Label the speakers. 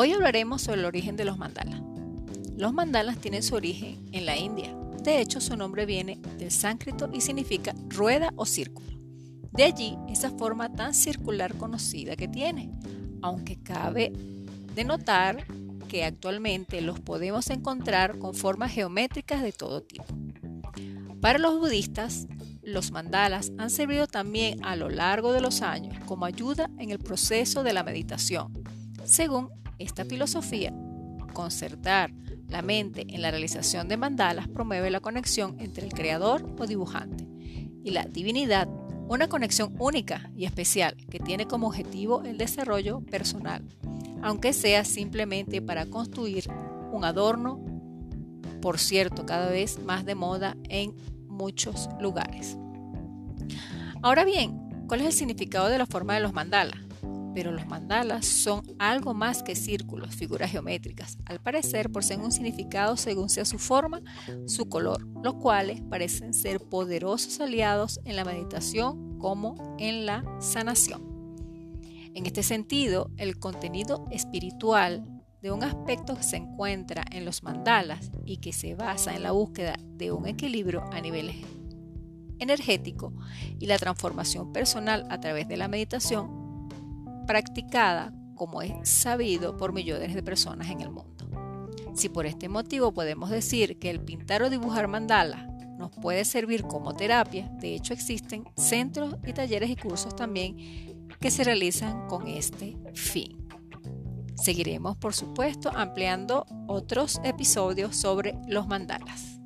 Speaker 1: Hoy hablaremos sobre el origen de los mandalas. Los mandalas tienen su origen en la India. De hecho, su nombre viene del sánscrito y significa rueda o círculo. De allí esa forma tan circular conocida que tiene, aunque cabe denotar que actualmente los podemos encontrar con formas geométricas de todo tipo. Para los budistas, los mandalas han servido también a lo largo de los años como ayuda en el proceso de la meditación. Según esta filosofía, concertar la mente en la realización de mandalas promueve la conexión entre el creador o dibujante y la divinidad, una conexión única y especial que tiene como objetivo el desarrollo personal, aunque sea simplemente para construir un adorno por cierto, cada vez más de moda en muchos lugares. Ahora bien, ¿cuál es el significado de la forma de los mandalas? Pero los mandalas son algo más que círculos, figuras geométricas, al parecer poseen un significado según sea su forma, su color, los cuales parecen ser poderosos aliados en la meditación como en la sanación. En este sentido, el contenido espiritual de un aspecto que se encuentra en los mandalas y que se basa en la búsqueda de un equilibrio a nivel energético y la transformación personal a través de la meditación practicada, como es sabido, por millones de personas en el mundo. Si por este motivo podemos decir que el pintar o dibujar mandala nos puede servir como terapia, de hecho existen centros y talleres y cursos también que se realizan con este fin. Seguiremos, por supuesto, ampliando otros episodios sobre los mandalas.